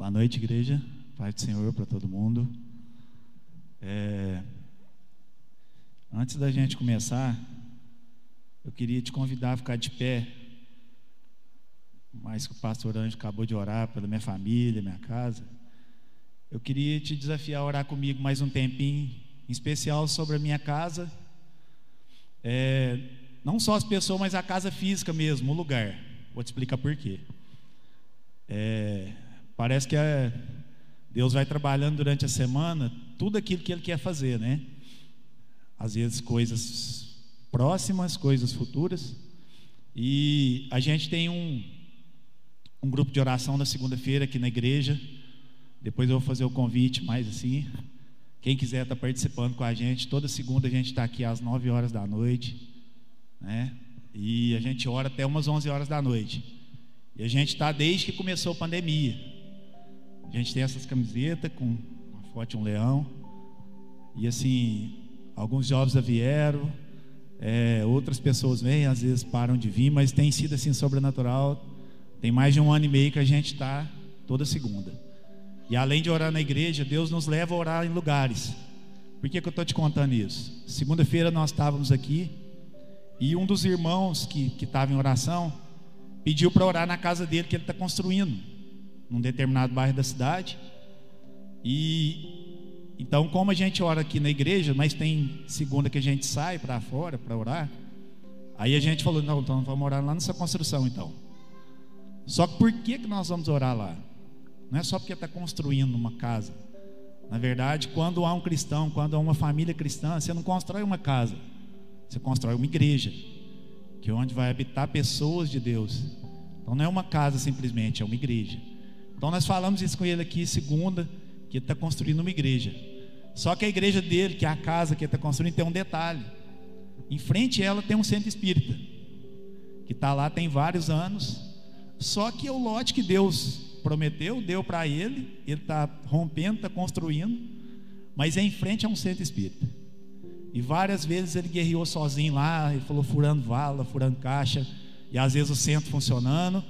Boa noite, igreja. Paz do Senhor para todo mundo. É... Antes da gente começar, eu queria te convidar a ficar de pé. Mais que o pastor Anjo acabou de orar pela minha família, minha casa. Eu queria te desafiar a orar comigo mais um tempinho, em especial sobre a minha casa. É... Não só as pessoas, mas a casa física mesmo, o lugar. Vou te explicar por quê. É... Parece que é, Deus vai trabalhando durante a semana tudo aquilo que Ele quer fazer, né? Às vezes coisas próximas, coisas futuras. E a gente tem um, um grupo de oração na segunda-feira aqui na igreja. Depois eu vou fazer o convite mais assim. Quem quiser estar tá participando com a gente, toda segunda a gente está aqui às 9 horas da noite, né? E a gente ora até umas 11 horas da noite. E a gente está desde que começou a pandemia. A gente tem essas camisetas com uma foto de um leão. E assim, alguns jovens já vieram, é, outras pessoas vêm, às vezes param de vir, mas tem sido assim sobrenatural. Tem mais de um ano e meio que a gente está toda segunda. E além de orar na igreja, Deus nos leva a orar em lugares. Por que, que eu estou te contando isso? Segunda-feira nós estávamos aqui e um dos irmãos que estava em oração pediu para orar na casa dele que ele está construindo num determinado bairro da cidade. E então, como a gente ora aqui na igreja, mas tem segunda que a gente sai para fora para orar, aí a gente falou: não, então vamos orar lá nessa construção então. Só que por que, que nós vamos orar lá? Não é só porque está construindo uma casa. Na verdade, quando há um cristão, quando há uma família cristã, você não constrói uma casa, você constrói uma igreja, que é onde vai habitar pessoas de Deus. Então não é uma casa simplesmente, é uma igreja. Então nós falamos isso com ele aqui segunda, que ele está construindo uma igreja. Só que a igreja dele, que é a casa que ele está construindo, tem um detalhe. Em frente a ela tem um centro espírita, que está lá tem vários anos. Só que o lote que Deus prometeu, deu para ele, ele está rompendo, está construindo, mas é em frente a um centro espírita. E várias vezes ele guerreou sozinho lá, ele falou furando vala, furando caixa, e às vezes o centro funcionando,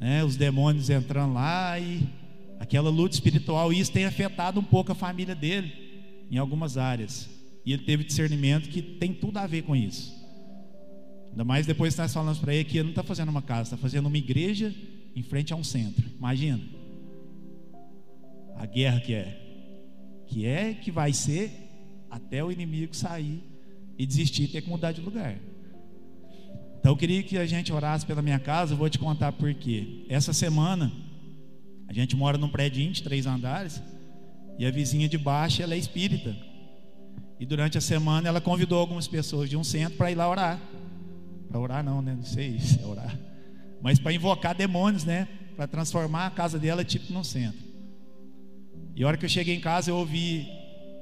né, os demônios entrando lá e aquela luta espiritual, isso tem afetado um pouco a família dele em algumas áreas. E ele teve discernimento que tem tudo a ver com isso. Ainda mais depois que nós falamos para ele que ele não está fazendo uma casa, está fazendo uma igreja em frente a um centro. Imagina a guerra que é, que é que vai ser até o inimigo sair e desistir e ter que mudar de lugar. Então eu queria que a gente orasse pela minha casa, eu vou te contar por quê. Essa semana, a gente mora num prédio de três andares, e a vizinha de baixo ela é espírita. E durante a semana ela convidou algumas pessoas de um centro para ir lá orar. Para orar não, né? Não sei se é orar. Mas para invocar demônios, né? Para transformar a casa dela tipo num centro. E a hora que eu cheguei em casa, eu ouvi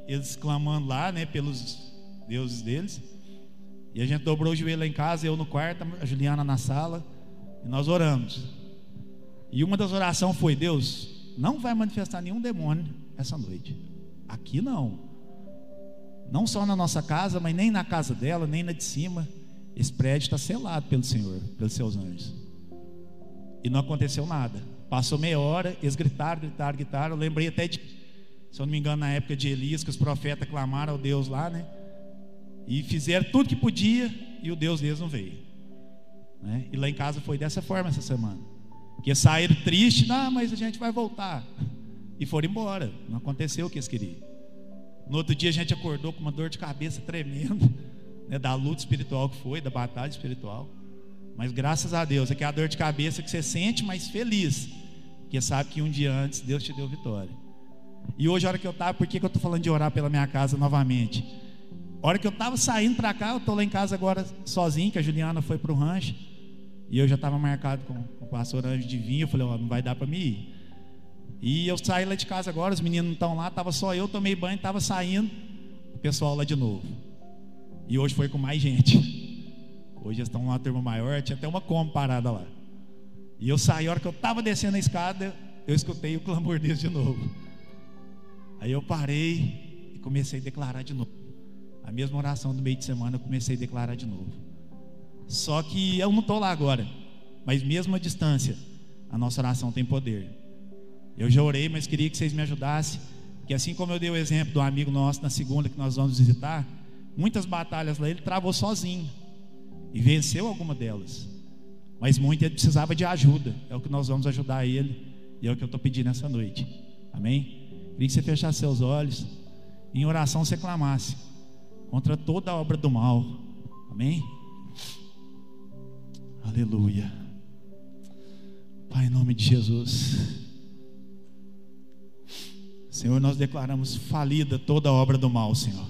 eles clamando lá, né? Pelos deuses deles. E a gente dobrou o joelho lá em casa, eu no quarto, a Juliana na sala, e nós oramos. E uma das orações foi: Deus, não vai manifestar nenhum demônio essa noite. Aqui não. Não só na nossa casa, mas nem na casa dela, nem na de cima. Esse prédio está selado pelo Senhor, pelos seus anjos. E não aconteceu nada. Passou meia hora, eles gritaram, gritaram, gritaram. Eu lembrei até de, se eu não me engano, na época de Elias, que os profetas clamaram ao Deus lá, né? E fizeram tudo que podia e o Deus deles não veio. Né? E lá em casa foi dessa forma essa semana. Que saíram tristes, não, mas a gente vai voltar. E foram embora. Não aconteceu o que eles queriam. No outro dia a gente acordou com uma dor de cabeça tremenda, né, da luta espiritual que foi, da batalha espiritual. Mas graças a Deus, é que a dor de cabeça que você sente, mas feliz, porque sabe que um dia antes Deus te deu vitória. E hoje, a hora que eu estava, por que, que eu estou falando de orar pela minha casa novamente? A hora que eu estava saindo para cá, eu estou lá em casa agora sozinho, que a Juliana foi para o rancho. E eu já estava marcado com, com, o pastor Anjo de vinho. Eu falei, ó, não vai dar para mim ir. E eu saí lá de casa agora, os meninos não estão lá, estava só eu, tomei banho, estava saindo, o pessoal lá de novo. E hoje foi com mais gente. Hoje estão numa turma maior, tinha até uma como parada lá. E eu saí, a hora que eu estava descendo a escada, eu escutei o clamor deles de novo. Aí eu parei e comecei a declarar de novo. A mesma oração do meio de semana eu comecei a declarar de novo. Só que eu não estou lá agora. Mas mesmo à distância, a nossa oração tem poder. Eu já orei, mas queria que vocês me ajudassem. Que assim como eu dei o exemplo do amigo nosso na segunda que nós vamos visitar, muitas batalhas lá ele travou sozinho e venceu alguma delas. Mas muito ele precisava de ajuda. É o que nós vamos ajudar ele e é o que eu estou pedindo essa noite. Amém? Queria que você fechasse seus olhos e em oração você clamasse contra toda obra do mal. Amém? Aleluia. Pai, em nome de Jesus. Senhor, nós declaramos falida toda obra do mal, Senhor.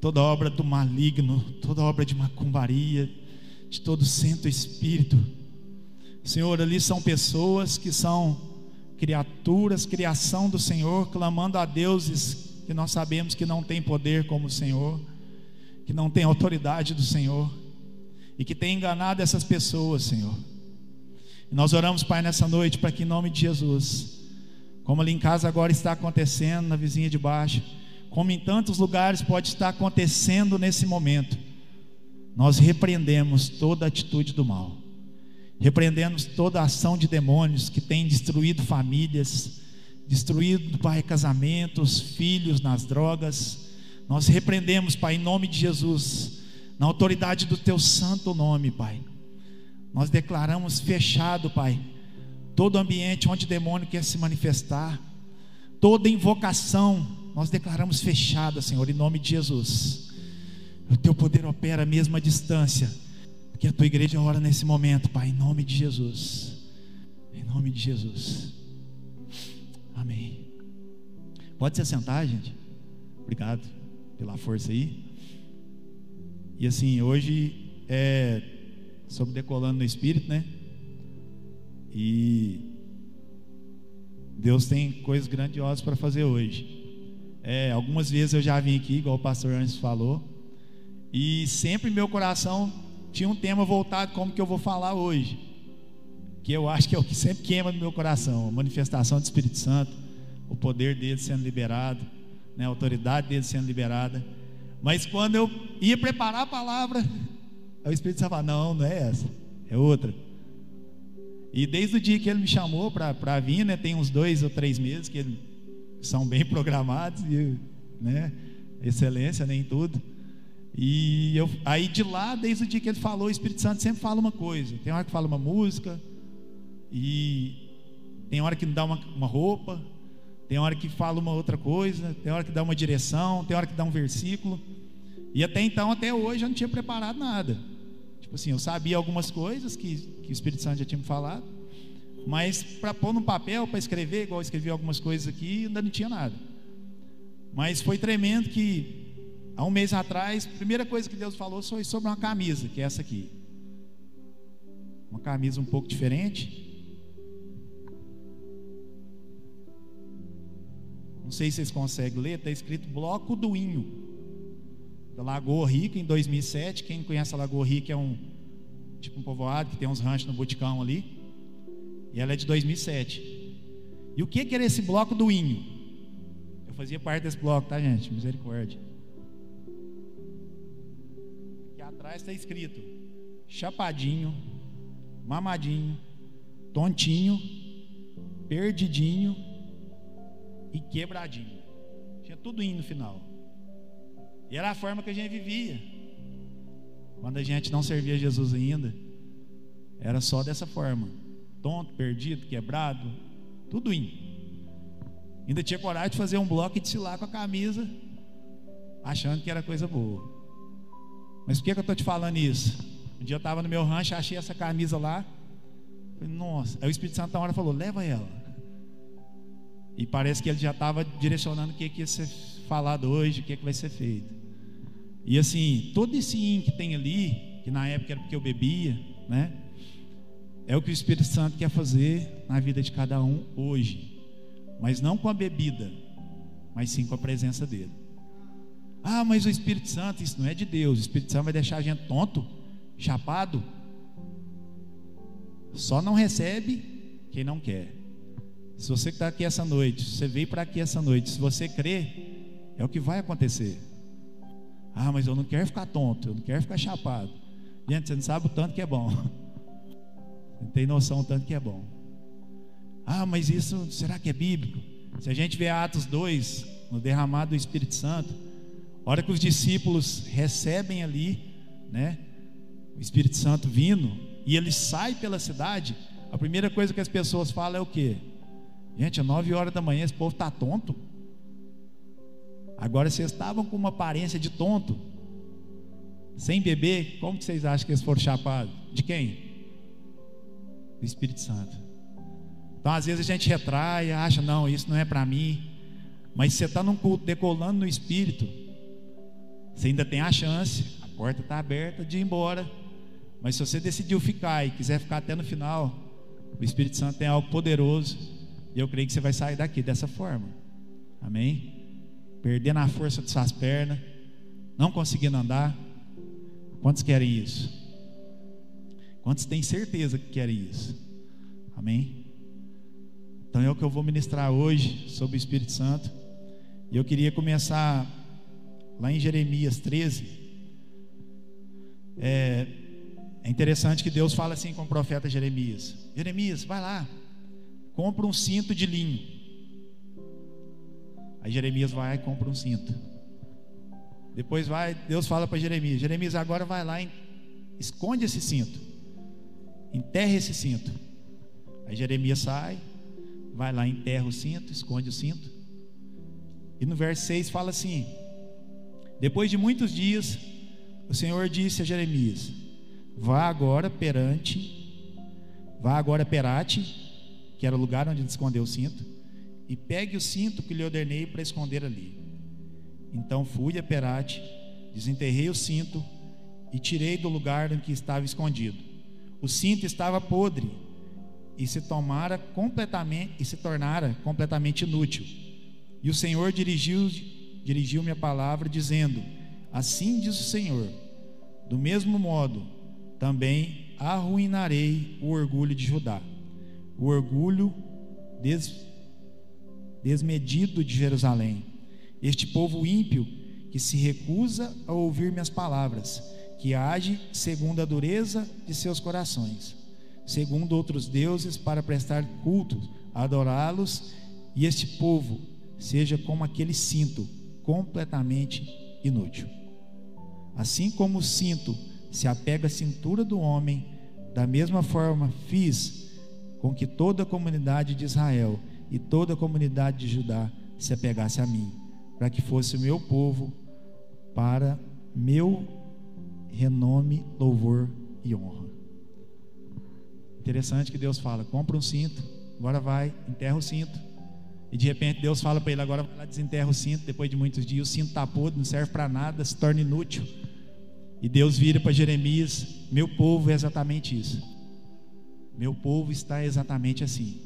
Toda obra do maligno, toda obra de macumbaria, de todo santo espírito. Senhor, ali são pessoas que são criaturas, criação do Senhor, clamando a deuses que nós sabemos que não tem poder como o Senhor, que não tem autoridade do Senhor e que tem enganado essas pessoas, Senhor. E nós oramos, Pai, nessa noite para que em nome de Jesus como ali em casa agora está acontecendo, na vizinha de baixo, como em tantos lugares pode estar acontecendo nesse momento. Nós repreendemos toda atitude do mal, repreendemos toda ação de demônios que tem destruído famílias, destruído, Pai, casamentos, filhos nas drogas. Nós repreendemos, Pai, em nome de Jesus, na autoridade do Teu santo nome, Pai. Nós declaramos fechado, Pai todo ambiente onde o demônio quer se manifestar, toda invocação, nós declaramos fechada, Senhor, em nome de Jesus. O teu poder opera mesmo à distância, que a tua igreja ora nesse momento, Pai, em nome de Jesus. Em nome de Jesus. Amém. Pode se sentar, gente. Obrigado pela força aí. E assim, hoje é sobre decolando no espírito, né? E Deus tem coisas grandiosas para fazer hoje. É, algumas vezes eu já vim aqui, igual o pastor antes falou, e sempre meu coração tinha um tema voltado como que eu vou falar hoje, que eu acho que é o que sempre queima no meu coração, a manifestação do Espírito Santo, o poder dele sendo liberado, né, a autoridade dele sendo liberada. Mas quando eu ia preparar a palavra, o Espírito Santo falava, não, não é essa, é outra. E desde o dia que ele me chamou para vir, né, tem uns dois ou três meses que são bem programados, e, né, excelência né, em tudo. E eu, aí de lá, desde o dia que ele falou, o Espírito Santo sempre fala uma coisa. Tem hora que fala uma música, e tem hora que dá uma, uma roupa, tem hora que fala uma outra coisa, tem hora que dá uma direção, tem hora que dá um versículo. E até então, até hoje, eu não tinha preparado nada. Tipo assim, eu sabia algumas coisas que, que o Espírito Santo já tinha me falado, mas para pôr no papel, para escrever, igual eu escrevi algumas coisas aqui, ainda não tinha nada. Mas foi tremendo que, há um mês atrás, a primeira coisa que Deus falou foi sobre uma camisa, que é essa aqui. Uma camisa um pouco diferente. Não sei se vocês conseguem ler, está escrito Bloco do Inho da Lagoa Rica em 2007. Quem conhece a Lagoa Rica é um tipo um povoado que tem uns ranchos no Boticão ali. E ela é de 2007. E o que, que era esse bloco do Inho? Eu fazia parte desse bloco, tá, gente? Misericórdia. Aqui atrás está escrito: Chapadinho, Mamadinho, Tontinho, Perdidinho e Quebradinho. Tinha tudo indo no final. E era a forma que a gente vivia. Quando a gente não servia Jesus ainda, era só dessa forma: tonto, perdido, quebrado, tudo indo. Ainda tinha coragem de fazer um bloco e lá com a camisa, achando que era coisa boa. Mas por que, que eu estou te falando isso? Um dia eu estava no meu rancho, achei essa camisa lá. Falei, nossa. Aí o Espírito Santo na hora falou: leva ela. E parece que ele já estava direcionando o que, que ia ser falado hoje, o que, que vai ser feito. E assim, todo esse in que tem ali, que na época era porque eu bebia, né? É o que o Espírito Santo quer fazer na vida de cada um hoje. Mas não com a bebida, mas sim com a presença dele. Ah, mas o Espírito Santo, isso não é de Deus. O Espírito Santo vai deixar a gente tonto, chapado. Só não recebe quem não quer. Se você está aqui essa noite, você veio para aqui essa noite, se você crê, é o que vai acontecer. Ah, mas eu não quero ficar tonto, eu não quero ficar chapado. Gente, você não sabe o tanto que é bom. Não tem noção o tanto que é bom. Ah, mas isso será que é bíblico? Se a gente vê Atos 2, no derramado do Espírito Santo, a hora que os discípulos recebem ali, né, o Espírito Santo vindo, e ele sai pela cidade, a primeira coisa que as pessoas falam é o quê? Gente, às 9 horas da manhã esse povo está tonto. Agora vocês estavam com uma aparência de tonto, sem beber, como que vocês acham que eles foram chapados? De quem? Do Espírito Santo. Então, às vezes a gente retrai, acha, não, isso não é para mim. Mas você está num culto decolando no Espírito, você ainda tem a chance, a porta está aberta de ir embora. Mas se você decidiu ficar e quiser ficar até no final, o Espírito Santo tem algo poderoso. E eu creio que você vai sair daqui dessa forma. Amém? Perdendo a força de suas pernas, não conseguindo andar. Quantos querem isso? Quantos têm certeza que querem isso? Amém? Então é o que eu vou ministrar hoje sobre o Espírito Santo. E eu queria começar lá em Jeremias 13. É, é interessante que Deus fala assim com o profeta Jeremias: Jeremias, vai lá, compra um cinto de linho. Aí Jeremias vai e compra um cinto. Depois vai, Deus fala para Jeremias: Jeremias, agora vai lá, e esconde esse cinto, enterra esse cinto. Aí Jeremias sai, vai lá, enterra o cinto, esconde o cinto. E no verso 6 fala assim: Depois de muitos dias, o Senhor disse a Jeremias: Vá agora perante, vá agora perate, que era o lugar onde ele escondeu o cinto, e pegue o cinto que lhe ordenei para esconder ali. Então fui a Perate, desenterrei o cinto e tirei do lugar em que estava escondido. O cinto estava podre e se tomara completamente e se tornara completamente inútil. E o Senhor dirigiu dirigiu-me a palavra dizendo: Assim diz o Senhor: Do mesmo modo, também arruinarei o orgulho de Judá, o orgulho des, desmedido de Jerusalém este povo ímpio que se recusa a ouvir minhas palavras, que age segundo a dureza de seus corações, segundo outros deuses para prestar culto, adorá-los, e este povo seja como aquele cinto, completamente inútil. Assim como o cinto se apega à cintura do homem, da mesma forma fiz com que toda a comunidade de Israel e toda a comunidade de Judá se apegasse a mim para que fosse o meu povo, para meu renome, louvor e honra. Interessante que Deus fala: compra um cinto, agora vai, enterra o cinto. E de repente Deus fala para ele: agora vai lá, desenterra o cinto. Depois de muitos dias, o cinto está podre, não serve para nada, se torna inútil. E Deus vira para Jeremias: meu povo é exatamente isso. Meu povo está exatamente assim.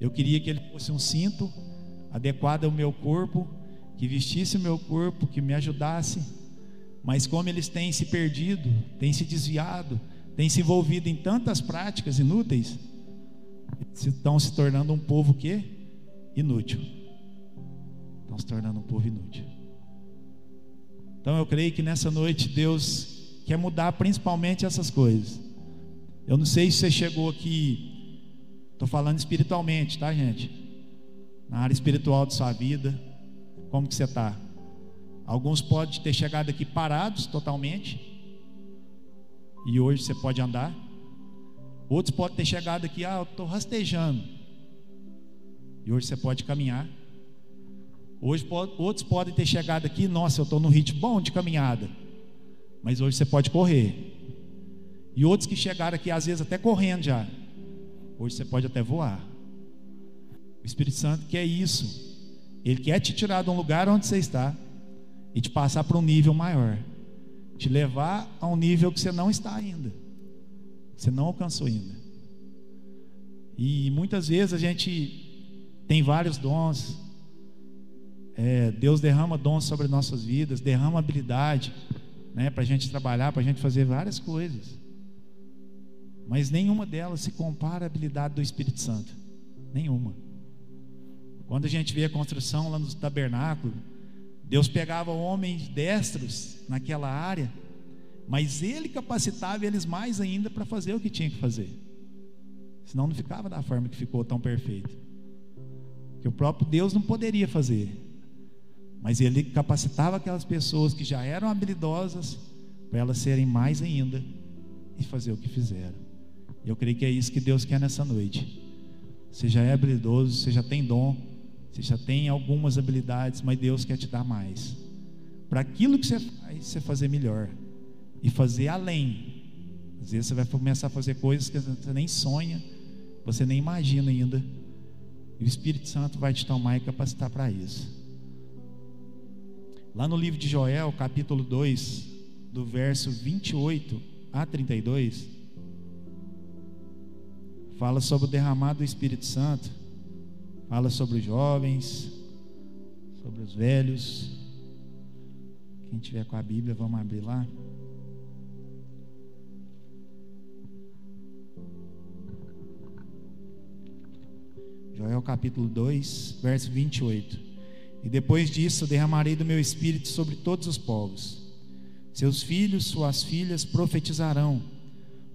Eu queria que ele fosse um cinto adequada ao meu corpo, que vestisse o meu corpo, que me ajudasse. Mas como eles têm se perdido, têm se desviado, têm se envolvido em tantas práticas inúteis, estão se tornando um povo que inútil. Estão se tornando um povo inútil. Então eu creio que nessa noite Deus quer mudar principalmente essas coisas. Eu não sei se você chegou aqui, estou falando espiritualmente, tá, gente? na área espiritual de sua vida, como que você está? Alguns podem ter chegado aqui parados totalmente, e hoje você pode andar. Outros podem ter chegado aqui, ah, eu estou rastejando, e hoje você pode caminhar. Hoje outros podem ter chegado aqui, nossa, eu estou no ritmo bom de caminhada, mas hoje você pode correr. E outros que chegaram aqui, às vezes até correndo já, hoje você pode até voar. O Espírito Santo quer isso. Ele quer te tirar de um lugar onde você está e te passar para um nível maior. Te levar a um nível que você não está ainda. Você não alcançou ainda. E muitas vezes a gente tem vários dons. É, Deus derrama dons sobre nossas vidas, derrama habilidade né, para a gente trabalhar, para a gente fazer várias coisas. Mas nenhuma delas se compara à habilidade do Espírito Santo. Nenhuma. Quando a gente vê a construção lá no tabernáculo, Deus pegava homens destros naquela área, mas Ele capacitava eles mais ainda para fazer o que tinha que fazer. Senão não ficava da forma que ficou tão perfeito. Que o próprio Deus não poderia fazer. Mas ele capacitava aquelas pessoas que já eram habilidosas para elas serem mais ainda e fazer o que fizeram. E eu creio que é isso que Deus quer nessa noite. Você já é habilidoso, você já tem dom, você já tem algumas habilidades, mas Deus quer te dar mais. Para aquilo que você faz, você fazer melhor e fazer além. Às vezes você vai começar a fazer coisas que você nem sonha, você nem imagina ainda. E o Espírito Santo vai te tomar e capacitar para isso. Lá no livro de Joel, capítulo 2, do verso 28 a 32, fala sobre o derramado do Espírito Santo, fala sobre os jovens, sobre os velhos. Quem tiver com a Bíblia, vamos abrir lá. Joel capítulo 2, verso 28. E depois disso derramarei do meu espírito sobre todos os povos. Seus filhos, suas filhas profetizarão.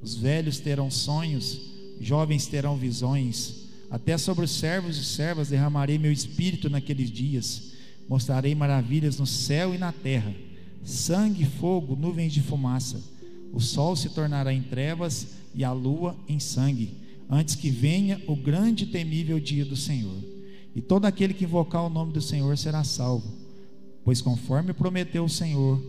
Os velhos terão sonhos, jovens terão visões. Até sobre os servos e servas derramarei meu espírito naqueles dias. Mostrarei maravilhas no céu e na terra: sangue, fogo, nuvens de fumaça. O sol se tornará em trevas e a lua em sangue antes que venha o grande e temível dia do Senhor. E todo aquele que invocar o nome do Senhor será salvo, pois conforme prometeu o Senhor,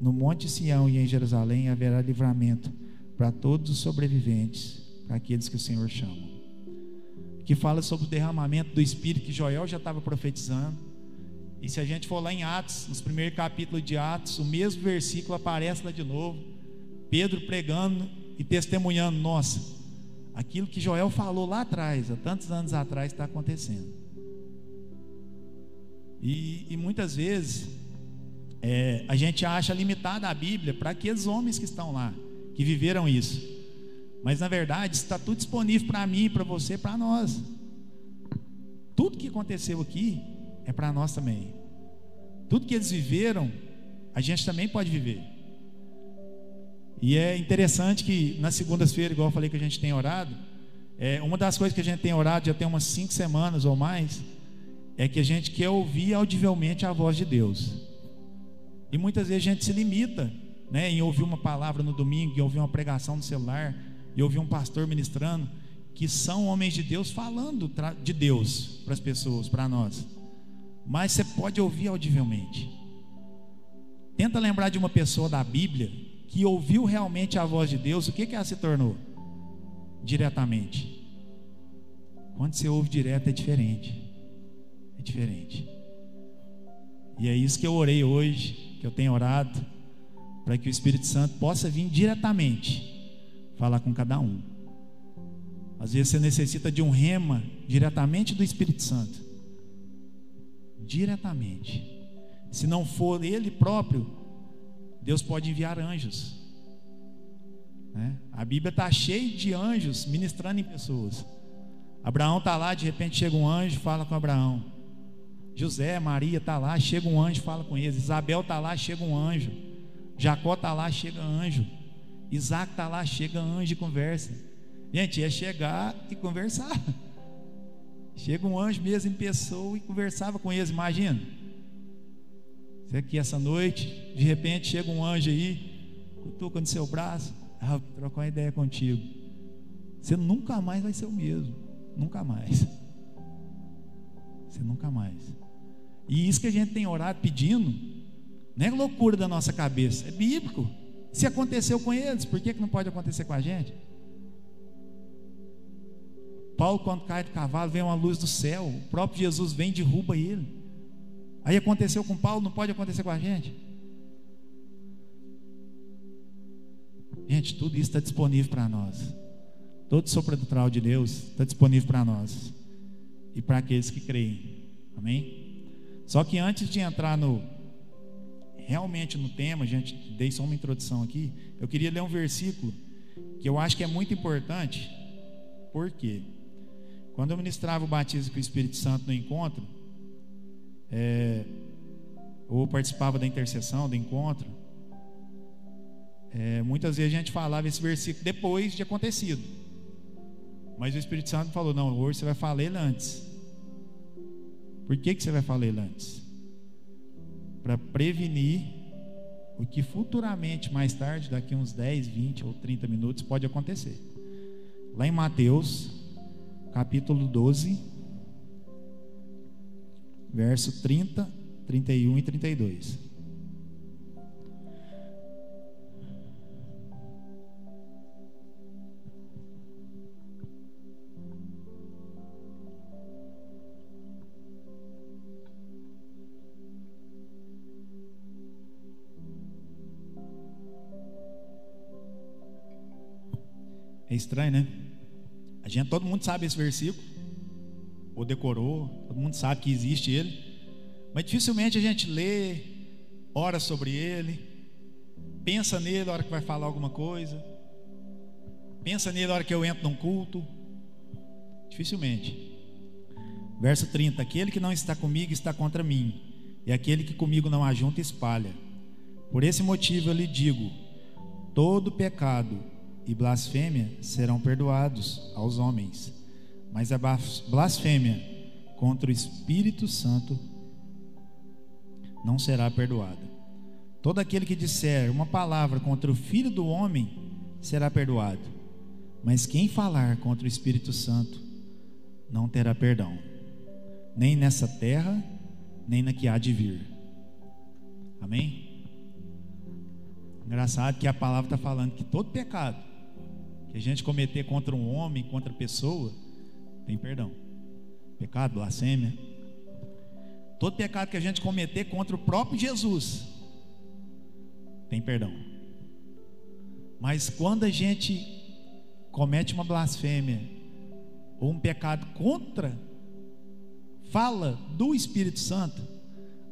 no monte Sião e em Jerusalém haverá livramento para todos os sobreviventes, para aqueles que o Senhor chama. Que fala sobre o derramamento do Espírito que Joel já estava profetizando. E se a gente for lá em Atos, nos primeiros capítulos de Atos, o mesmo versículo aparece lá de novo. Pedro pregando e testemunhando: Nossa, aquilo que Joel falou lá atrás, há tantos anos atrás, está acontecendo. E, e muitas vezes é, a gente acha limitada a Bíblia para aqueles homens que estão lá, que viveram isso. Mas na verdade está tudo disponível para mim, para você, para nós. Tudo que aconteceu aqui é para nós também. Tudo que eles viveram, a gente também pode viver. E é interessante que nas segundas-feiras, igual eu falei que a gente tem orado, é, uma das coisas que a gente tem orado já tem umas cinco semanas ou mais, é que a gente quer ouvir audivelmente a voz de Deus. E muitas vezes a gente se limita né, em ouvir uma palavra no domingo, em ouvir uma pregação no celular, e ouvir um pastor ministrando, que são homens de Deus falando de Deus para as pessoas, para nós. Mas você pode ouvir audivelmente. Tenta lembrar de uma pessoa da Bíblia que ouviu realmente a voz de Deus, o que, que ela se tornou? Diretamente. Quando você ouve direto é diferente. É diferente. E é isso que eu orei hoje, que eu tenho orado, para que o Espírito Santo possa vir diretamente falar com cada um. Às vezes você necessita de um rema diretamente do Espírito Santo. Diretamente. Se não for ele próprio, Deus pode enviar anjos. Né? A Bíblia está cheia de anjos ministrando em pessoas. Abraão está lá, de repente chega um anjo, fala com Abraão. José, Maria está lá, chega um anjo, fala com eles. Isabel está lá, chega um anjo. Jacó está lá, chega anjo. Isaac está lá, chega anjo e conversa. Gente, ia chegar e conversar. Chega um anjo mesmo em pessoa e conversava com eles, imagina. Você aqui essa noite, de repente chega um anjo aí, cutuca no seu braço, ah, trocar uma ideia contigo. Você nunca mais vai ser o mesmo. Nunca mais. Você nunca mais. E isso que a gente tem orado pedindo, não é loucura da nossa cabeça, é bíblico. Se aconteceu com eles, por que, que não pode acontecer com a gente? Paulo, quando cai do cavalo, vem uma luz do céu, o próprio Jesus vem e derruba ele. Aí aconteceu com Paulo, não pode acontecer com a gente? Gente, tudo isso está disponível para nós. Todo sobrenatural de Deus está disponível para nós e para aqueles que creem. Amém? Só que antes de entrar no realmente no tema, gente, dei só uma introdução aqui. Eu queria ler um versículo que eu acho que é muito importante. Por quê? Quando eu ministrava o batismo com o Espírito Santo no encontro, é, ou participava da intercessão, do encontro, é, muitas vezes a gente falava esse versículo depois de acontecido. Mas o Espírito Santo falou: não, hoje você vai falar ele antes. Por que, que você vai falar ele antes? Para prevenir o que futuramente, mais tarde, daqui uns 10, 20 ou 30 minutos, pode acontecer. Lá em Mateus, capítulo 12, verso 30, 31 e 32. É estranho, né? A gente, todo mundo sabe esse versículo, ou decorou, todo mundo sabe que existe ele, mas dificilmente a gente lê, ora sobre ele, pensa nele na hora que vai falar alguma coisa, pensa nele na hora que eu entro num culto, dificilmente. Verso 30: Aquele que não está comigo está contra mim, e aquele que comigo não ajunta espalha. Por esse motivo eu lhe digo: todo pecado e blasfêmia serão perdoados aos homens, mas a blasfêmia contra o Espírito Santo não será perdoada. Todo aquele que disser uma palavra contra o Filho do Homem será perdoado, mas quem falar contra o Espírito Santo não terá perdão, nem nessa terra, nem na que há de vir. Amém? Engraçado que a palavra está falando que todo pecado que a gente cometer contra um homem, contra pessoa, tem perdão. Pecado, blasfêmia. Todo pecado que a gente cometer contra o próprio Jesus, tem perdão. Mas quando a gente comete uma blasfêmia ou um pecado contra, fala do Espírito Santo,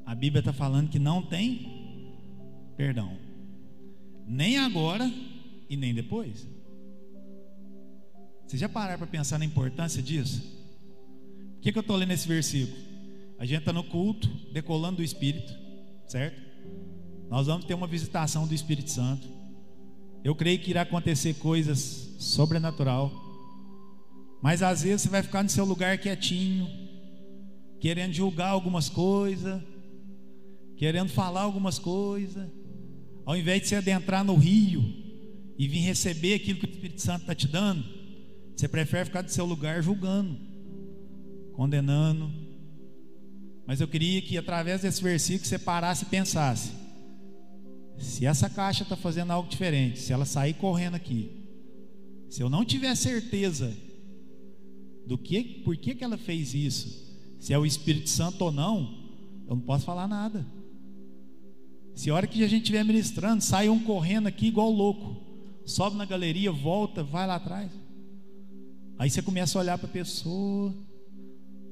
a Bíblia está falando que não tem perdão, nem agora e nem depois. Vocês já pararam para pensar na importância disso? Por que, que eu estou lendo esse versículo? A gente está no culto, decolando do Espírito, certo? Nós vamos ter uma visitação do Espírito Santo. Eu creio que irá acontecer coisas sobrenatural. Mas às vezes você vai ficar no seu lugar quietinho, querendo julgar algumas coisas, querendo falar algumas coisas, ao invés de você adentrar no rio e vir receber aquilo que o Espírito Santo está te dando, você prefere ficar do seu lugar julgando, condenando. Mas eu queria que através desse versículo você parasse e pensasse: se essa caixa está fazendo algo diferente, se ela sair correndo aqui, se eu não tiver certeza do que, por que, que ela fez isso, se é o Espírito Santo ou não, eu não posso falar nada. Se a hora que a gente estiver ministrando, sai um correndo aqui igual louco, sobe na galeria, volta, vai lá atrás. Aí você começa a olhar para a pessoa,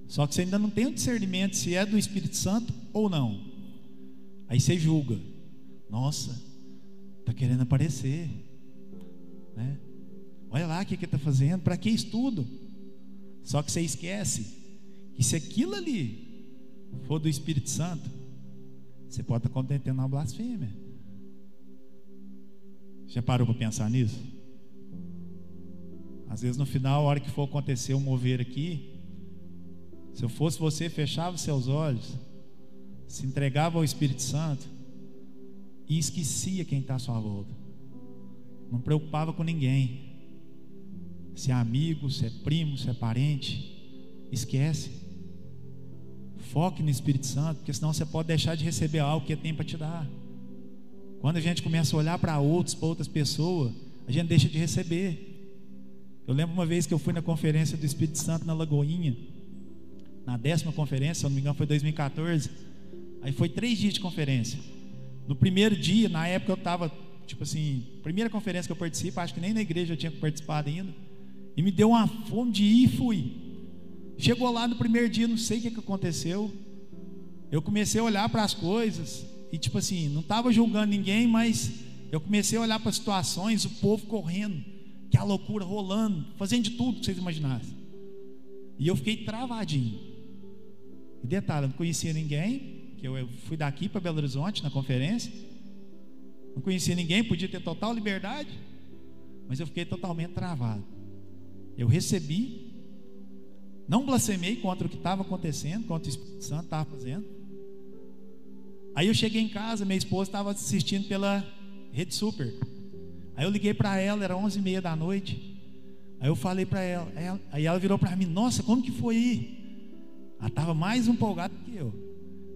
só que você ainda não tem o discernimento se é do Espírito Santo ou não. Aí você julga. Nossa, está querendo aparecer. Né? Olha lá o que ele está fazendo, para que estudo? Só que você esquece que se aquilo ali for do Espírito Santo, você pode estar cometendo uma blasfêmia. Já parou para pensar nisso? Às vezes no final, a hora que for acontecer um mover aqui, se eu fosse você, fechava seus olhos, se entregava ao Espírito Santo e esquecia quem está à sua volta. Não preocupava com ninguém. Se é amigo, se é primo, se é parente, esquece. Foque no Espírito Santo, porque senão você pode deixar de receber algo que tem para te dar. Quando a gente começa a olhar para outros, para outras pessoas, a gente deixa de receber. Eu lembro uma vez que eu fui na conferência do Espírito Santo na Lagoinha, na décima conferência, se não me engano foi 2014. Aí foi três dias de conferência. No primeiro dia, na época eu estava, tipo assim, primeira conferência que eu participo, acho que nem na igreja eu tinha participado ainda. E me deu uma fome de ir e fui. Chegou lá no primeiro dia, não sei o que, que aconteceu. Eu comecei a olhar para as coisas e tipo assim, não estava julgando ninguém, mas eu comecei a olhar para as situações, o povo correndo que a loucura rolando, fazendo de tudo que vocês imaginassem. E eu fiquei travadinho. E detalhe, não conhecia ninguém, que eu fui daqui para Belo Horizonte na conferência. Não conhecia ninguém, podia ter total liberdade, mas eu fiquei totalmente travado. Eu recebi, não blasfemei contra o que estava acontecendo, contra o Espírito Santo estava fazendo. Aí eu cheguei em casa, minha esposa estava assistindo pela Rede Super. Aí eu liguei para ela, era onze e meia da noite. Aí eu falei para ela, ela, aí ela virou para mim, nossa, como que foi aí? Ela estava mais empolgada que eu.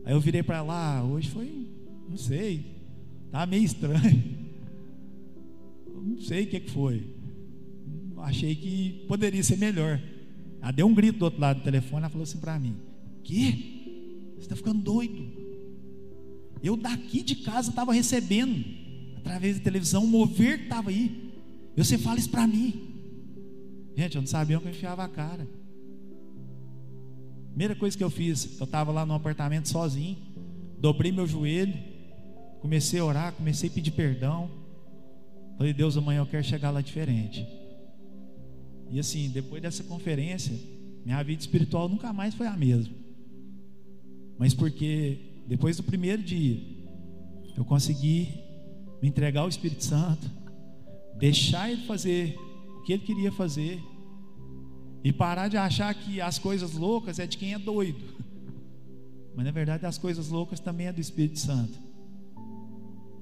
Aí eu virei para lá, ah, hoje foi, não sei, tá meio estranho. Não sei o que, que foi. Achei que poderia ser melhor. Ela deu um grito do outro lado do telefone, ela falou assim para mim: Que? Você está ficando doido? Eu daqui de casa estava recebendo, através da televisão, o mover estava aí. Você fala isso para mim. Gente, eu não sabia onde eu enfiava a cara. Primeira coisa que eu fiz, eu estava lá no apartamento sozinho, dobrei meu joelho, comecei a orar, comecei a pedir perdão. Falei, Deus, amanhã eu quero chegar lá diferente. E assim, depois dessa conferência, minha vida espiritual nunca mais foi a mesma. Mas porque depois do primeiro dia, eu consegui me entregar ao Espírito Santo, deixar ele fazer que ele queria fazer e parar de achar que as coisas loucas é de quem é doido. Mas na verdade as coisas loucas também é do Espírito Santo.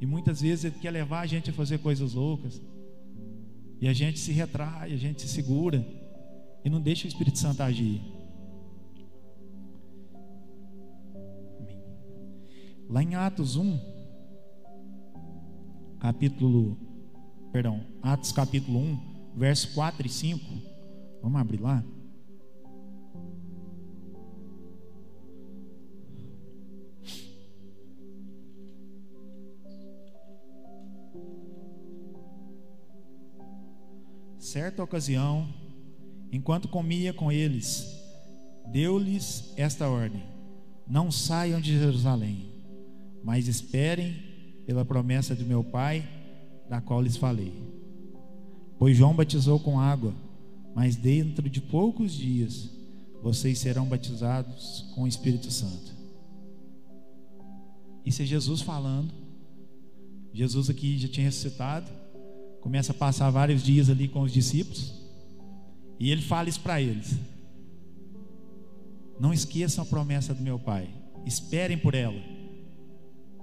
E muitas vezes ele quer levar a gente a fazer coisas loucas. E a gente se retrai, a gente se segura e não deixa o Espírito Santo agir. Lá em Atos 1, capítulo, perdão, Atos capítulo 1, verso 4 e 5. Vamos abrir lá? Certa ocasião, enquanto comia com eles, deu-lhes esta ordem: Não saiam de Jerusalém, mas esperem pela promessa de meu Pai, da qual lhes falei. Pois João batizou com água, mas dentro de poucos dias vocês serão batizados com o Espírito Santo. Isso é Jesus falando. Jesus aqui já tinha ressuscitado, começa a passar vários dias ali com os discípulos, e ele fala isso para eles: Não esqueçam a promessa do meu Pai, esperem por ela.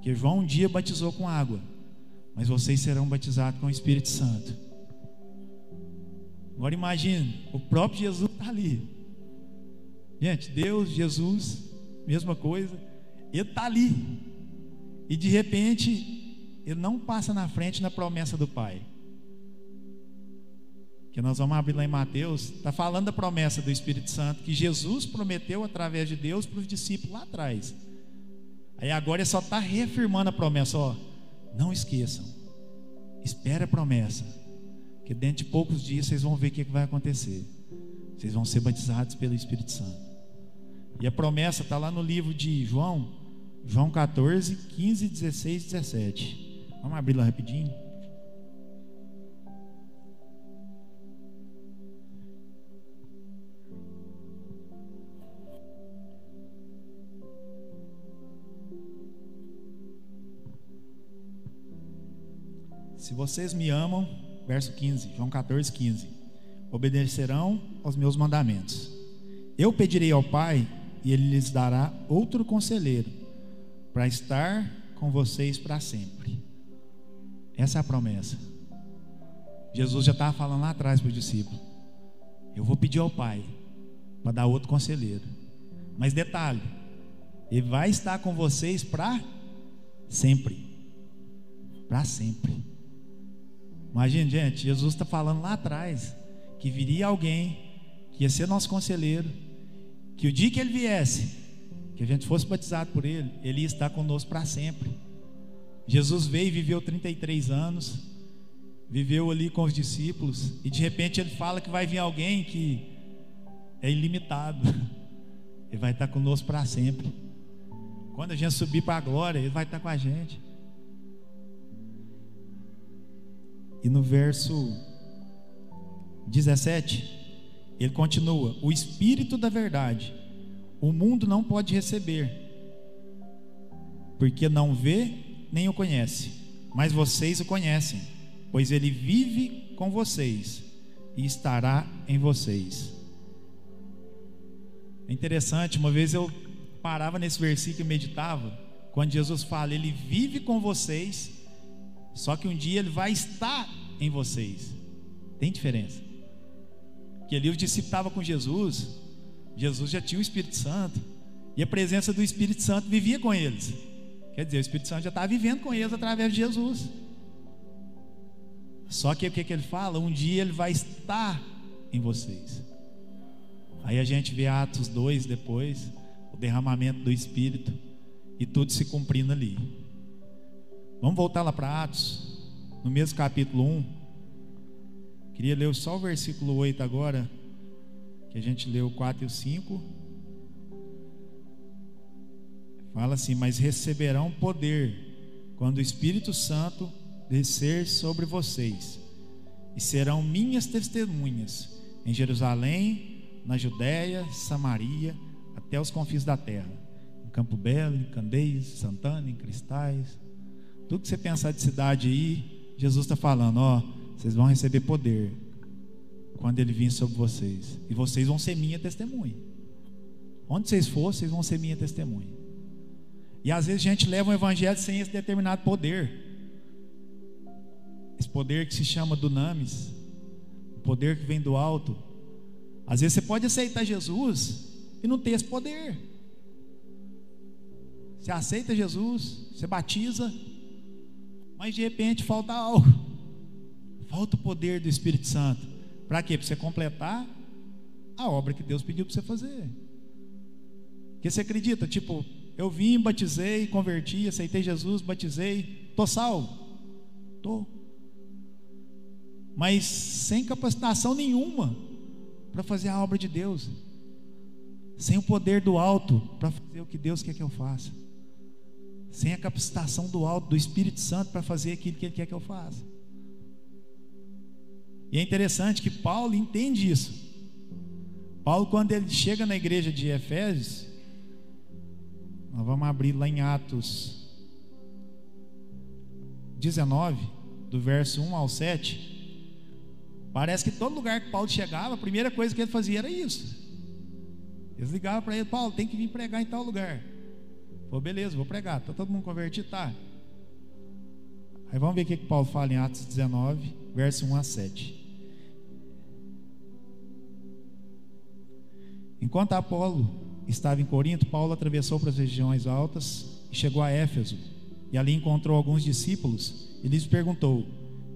Que João um dia batizou com água, mas vocês serão batizados com o Espírito Santo. Agora imagine, o próprio Jesus está ali. Gente, Deus, Jesus, mesma coisa. Ele está ali. E de repente, ele não passa na frente na promessa do Pai. Que nós vamos abrir lá em Mateus, está falando da promessa do Espírito Santo que Jesus prometeu através de Deus para os discípulos lá atrás. Aí agora ele só está reafirmando a promessa, ó. Não esqueçam. Espere a promessa que dentro de poucos dias vocês vão ver o que vai acontecer. Vocês vão ser batizados pelo Espírito Santo. E a promessa está lá no livro de João, João 14, 15, 16, 17. Vamos abrir lá rapidinho. Se vocês me amam, verso 15, João 14, 15. Obedecerão aos meus mandamentos. Eu pedirei ao Pai e ele lhes dará outro conselheiro para estar com vocês para sempre. Essa é a promessa. Jesus já estava falando lá atrás para o discípulo: Eu vou pedir ao Pai para dar outro conselheiro. Mas detalhe, ele vai estar com vocês para sempre. Para sempre. Imagina, gente, Jesus está falando lá atrás que viria alguém que ia ser nosso conselheiro, que o dia que ele viesse, que a gente fosse batizado por ele, ele ia estar conosco para sempre. Jesus veio e viveu 33 anos, viveu ali com os discípulos, e de repente ele fala que vai vir alguém que é ilimitado, ele vai estar conosco para sempre. Quando a gente subir para a glória, ele vai estar com a gente. E no verso 17, ele continua: O Espírito da Verdade, o mundo não pode receber, porque não vê nem o conhece, mas vocês o conhecem, pois ele vive com vocês e estará em vocês. É interessante, uma vez eu parava nesse versículo e meditava, quando Jesus fala, Ele vive com vocês, só que um dia Ele vai estar em vocês. Tem diferença. Porque ali os discípulos estavam com Jesus, Jesus já tinha o Espírito Santo, e a presença do Espírito Santo vivia com eles. Quer dizer, o Espírito Santo já estava vivendo com eles através de Jesus. Só que o que, que ele fala? Um dia ele vai estar em vocês. Aí a gente vê Atos 2 depois, o derramamento do Espírito e tudo se cumprindo ali. Vamos voltar lá para Atos, no mesmo capítulo 1. Queria ler só o versículo 8 agora, que a gente leu o 4 e o 5. Fala assim: Mas receberão poder quando o Espírito Santo descer sobre vocês, e serão minhas testemunhas em Jerusalém, na Judéia, Samaria, até os confins da terra, em Campo Belo, em Candeias, Santana, em Cristais. Tudo que você pensar de cidade aí, Jesus está falando: ó, vocês vão receber poder quando ele vir sobre vocês, e vocês vão ser minha testemunha. Onde vocês for, vocês vão ser minha testemunha. E às vezes a gente leva o evangelho sem esse determinado poder. Esse poder que se chama dunamis, o poder que vem do alto. Às vezes você pode aceitar Jesus e não ter esse poder. Você aceita Jesus, você batiza, mas de repente falta algo. Falta o poder do Espírito Santo. Para quê? Para você completar a obra que Deus pediu para você fazer. Porque você acredita, tipo, eu vim, batizei, converti, aceitei Jesus, batizei, estou salvo. Estou mas sem capacitação nenhuma para fazer a obra de Deus, sem o poder do alto para fazer o que Deus quer que eu faça, sem a capacitação do alto, do Espírito Santo para fazer aquilo que Ele quer que eu faça. E é interessante que Paulo entende isso. Paulo, quando ele chega na igreja de Efésios, nós vamos abrir lá em Atos 19, do verso 1 ao 7. Parece que todo lugar que Paulo chegava, a primeira coisa que ele fazia era isso. Eles ligavam para ele, Paulo, tem que vir pregar em tal lugar. Falou, beleza, vou pregar. Está todo mundo convertido? Tá. Aí vamos ver o que, que Paulo fala em Atos 19, verso 1 a 7. Enquanto Apolo estava em Corinto, Paulo atravessou para as regiões altas e chegou a Éfeso. E ali encontrou alguns discípulos e lhes perguntou: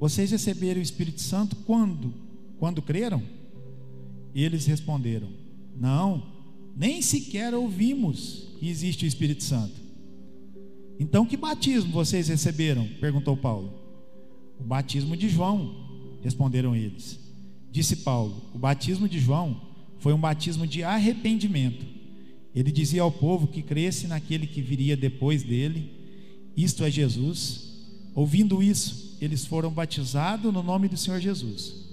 vocês receberam o Espírito Santo quando? Quando creram? E eles responderam: Não, nem sequer ouvimos que existe o Espírito Santo. Então, que batismo vocês receberam? perguntou Paulo. O batismo de João, responderam eles. Disse Paulo: O batismo de João foi um batismo de arrependimento. Ele dizia ao povo que cresce naquele que viria depois dele, isto é Jesus. Ouvindo isso, eles foram batizados no nome do Senhor Jesus.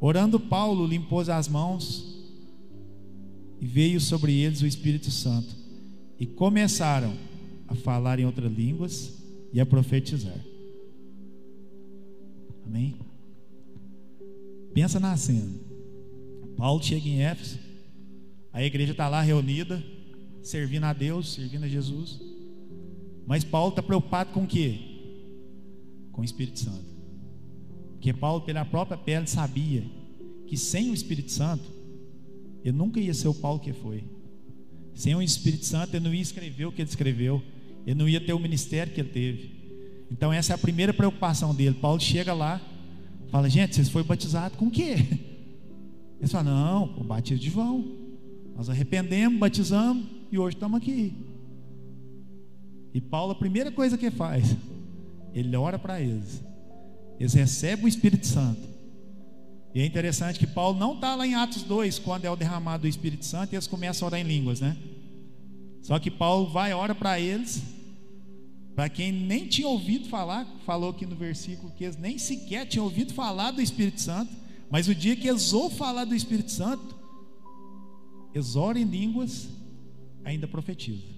Orando, Paulo limpou as mãos e veio sobre eles o Espírito Santo e começaram a falar em outras línguas e a profetizar. Amém? Pensa na cena. Paulo chega em Éfeso, a igreja está lá reunida, servindo a Deus, servindo a Jesus. Mas Paulo está preocupado com o quê? com o Espírito Santo. Porque Paulo, pela própria pele, sabia que sem o Espírito Santo, ele nunca ia ser o Paulo que foi. Sem o Espírito Santo, ele não ia escrever o que ele escreveu, ele não ia ter o ministério que ele teve. Então, essa é a primeira preocupação dele. Paulo chega lá, fala: Gente, vocês foram batizados com o quê? Eles falam: Não, o batismo de João. Nós arrependemos, batizamos e hoje estamos aqui. E Paulo, a primeira coisa que faz, ele ora para eles. Eles recebem o Espírito Santo. E é interessante que Paulo não está lá em Atos 2, quando é o derramado do Espírito Santo, e eles começam a orar em línguas, né? Só que Paulo vai, ora para eles, para quem nem tinha ouvido falar, falou aqui no versículo que eles nem sequer tinham ouvido falar do Espírito Santo, mas o dia que eles ouvem falar do Espírito Santo, eles oram em línguas, ainda profetizam.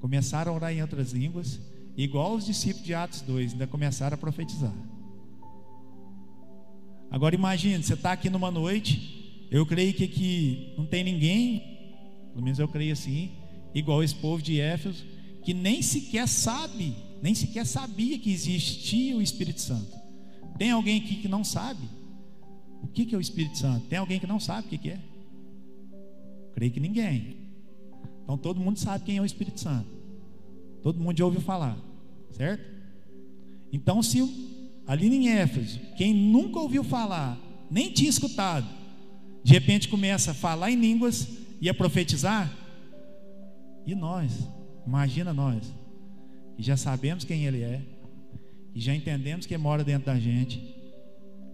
Começaram a orar em outras línguas, Igual os discípulos de Atos 2, ainda começaram a profetizar. Agora imagine, você está aqui numa noite, eu creio que aqui não tem ninguém, pelo menos eu creio assim, igual esse povo de Éfeso, que nem sequer sabe, nem sequer sabia que existia o Espírito Santo. Tem alguém aqui que não sabe? O que é o Espírito Santo? Tem alguém que não sabe o que é? Creio que ninguém. Então todo mundo sabe quem é o Espírito Santo. Todo mundo já ouviu falar, certo? Então, se ali em Éfeso, quem nunca ouviu falar, nem tinha escutado, de repente começa a falar em línguas e a profetizar, e nós, imagina nós, que já sabemos quem Ele é, que já entendemos que mora dentro da gente,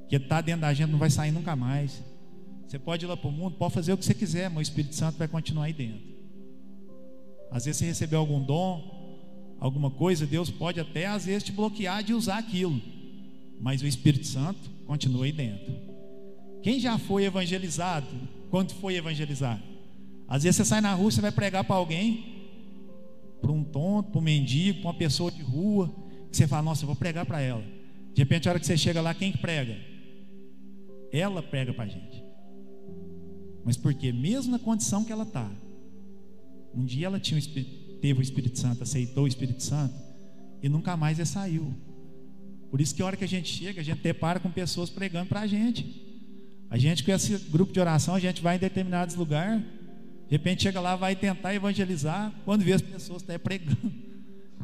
que está dentro da gente, não vai sair nunca mais. Você pode ir lá para o mundo, pode fazer o que você quiser, mas o Espírito Santo vai continuar aí dentro. Às vezes você recebeu algum dom, alguma coisa, Deus pode até às vezes te bloquear de usar aquilo, mas o Espírito Santo continua aí dentro. Quem já foi evangelizado? Quando foi evangelizar? Às vezes você sai na rua, você vai pregar para alguém, para um tonto, para um mendigo, para uma pessoa de rua, que você fala, nossa, eu vou pregar para ela. De repente, a hora que você chega lá, quem que prega? Ela prega para a gente. Mas porque mesmo na condição que ela está, um dia ela tinha, teve o Espírito Santo, aceitou o Espírito Santo e nunca mais ele saiu. Por isso que a hora que a gente chega, a gente depara com pessoas pregando para a gente. A gente com esse grupo de oração, a gente vai em determinados lugares, de repente chega lá, vai tentar evangelizar, quando vê as pessoas estão pregando,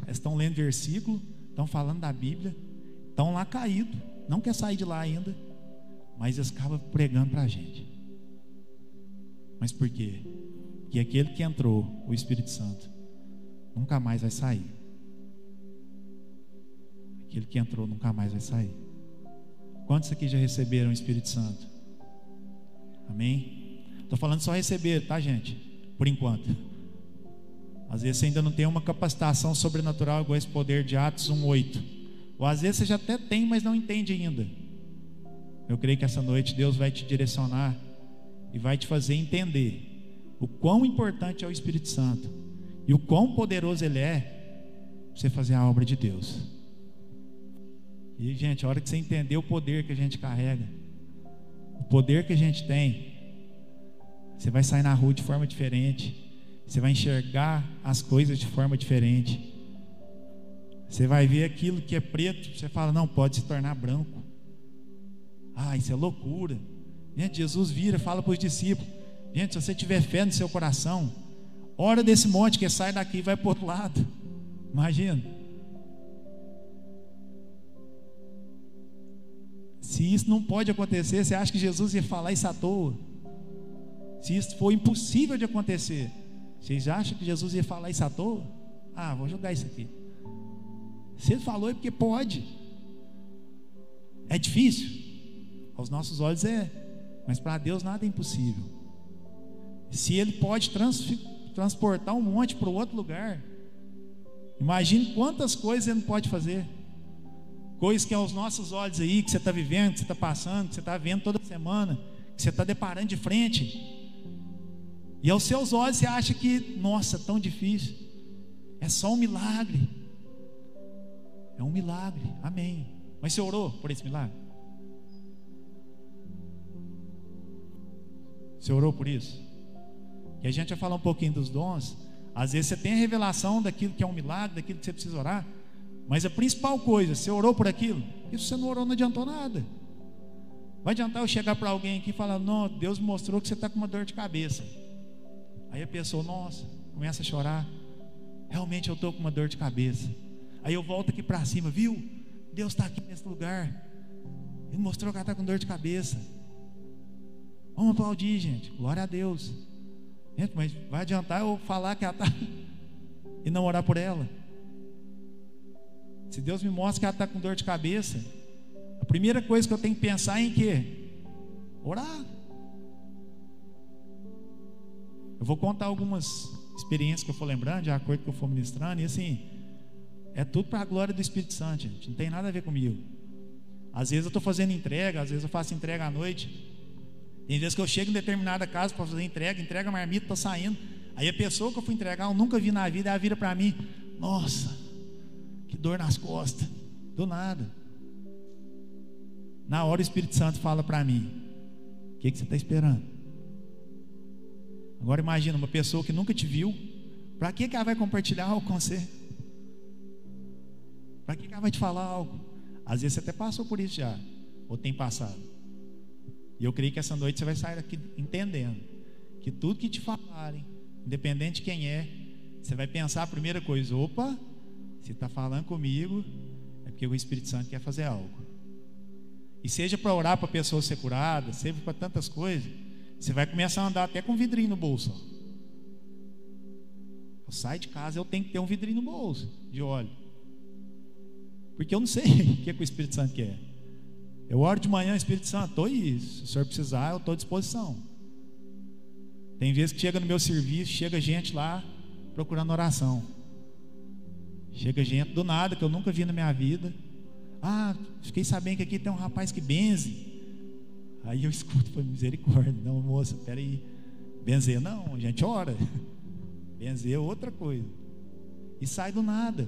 elas estão lendo versículo, estão falando da Bíblia, estão lá caídos, não quer sair de lá ainda, mas eles acabam pregando para a gente. Mas por quê? que aquele que entrou, o Espírito Santo, nunca mais vai sair. Aquele que entrou nunca mais vai sair. Quantos aqui já receberam o Espírito Santo? Amém? Estou falando só receber, tá, gente? Por enquanto. Às vezes você ainda não tem uma capacitação sobrenatural igual esse poder de Atos 1:8. Ou às vezes você já até tem, mas não entende ainda. Eu creio que essa noite Deus vai te direcionar e vai te fazer entender o quão importante é o Espírito Santo e o quão poderoso ele é para você fazer a obra de Deus. E, gente, a hora que você entender o poder que a gente carrega, o poder que a gente tem, você vai sair na rua de forma diferente, você vai enxergar as coisas de forma diferente. Você vai ver aquilo que é preto, você fala, não, pode se tornar branco. Ah, isso é loucura. Gente, Jesus vira, fala para os discípulos: Gente, se você tiver fé no seu coração, ora desse monte que sai daqui e vai para o outro lado. Imagina. Se isso não pode acontecer, você acha que Jesus ia falar isso à toa? Se isso for impossível de acontecer, vocês acham que Jesus ia falar isso à toa? Ah, vou jogar isso aqui. Se ele falou é porque pode. É difícil? Aos nossos olhos é, mas para Deus nada é impossível. Se ele pode trans, transportar um monte para outro lugar, imagine quantas coisas ele pode fazer. Coisas que aos nossos olhos aí, que você está vivendo, que você está passando, que você está vendo toda semana, que você está deparando de frente. E aos seus olhos você acha que, nossa, tão difícil. É só um milagre. É um milagre. Amém. Mas você orou por esse milagre? Você orou por isso? E a gente vai falar um pouquinho dos dons. Às vezes você tem a revelação daquilo que é um milagre, daquilo que você precisa orar. Mas a principal coisa, você orou por aquilo? Isso você não orou, não adiantou nada. Vai adiantar eu chegar para alguém aqui e falar: Não, Deus mostrou que você está com uma dor de cabeça. Aí a pessoa, nossa, começa a chorar. Realmente eu estou com uma dor de cabeça. Aí eu volto aqui para cima, viu? Deus está aqui nesse lugar. Ele mostrou que ela está com dor de cabeça. Vamos aplaudir, gente. Glória a Deus. Gente, mas vai adiantar eu falar que ela está e não orar por ela? Se Deus me mostra que ela está com dor de cabeça, a primeira coisa que eu tenho que pensar é em quê? Orar. Eu vou contar algumas experiências que eu for lembrando, de acordo que eu for ministrando, e assim, é tudo para a glória do Espírito Santo, gente. Não tem nada a ver comigo. Às vezes eu estou fazendo entrega, às vezes eu faço entrega à noite. Tem vezes que eu chego em determinada casa para fazer entrega, entrega marmita, estou saindo. Aí a pessoa que eu fui entregar, eu nunca vi na vida, ela vira para mim: Nossa, que dor nas costas. Do nada. Na hora o Espírito Santo fala para mim: O que, que você está esperando? Agora imagina uma pessoa que nunca te viu, para que, que ela vai compartilhar algo com você? Para que, que ela vai te falar algo? Às vezes você até passou por isso já, ou tem passado. E eu creio que essa noite você vai sair aqui entendendo que tudo que te falarem, independente de quem é, você vai pensar a primeira coisa: opa, se está falando comigo, é porque o Espírito Santo quer fazer algo. E seja para orar para a pessoa ser curada, seja para tantas coisas, você vai começar a andar até com vidrinho no bolso. Eu saio de casa, eu tenho que ter um vidrinho no bolso de óleo. Porque eu não sei o que, é que o Espírito Santo quer. Eu oro de manhã, Espírito Santo, estou isso. Se o senhor precisar, eu estou à disposição. Tem vezes que chega no meu serviço, chega gente lá procurando oração. Chega gente do nada que eu nunca vi na minha vida. Ah, fiquei sabendo que aqui tem um rapaz que benze. Aí eu escuto, foi misericórdia. Não, moça, peraí. Benzer não, a gente ora. Benzer é outra coisa. E sai do nada.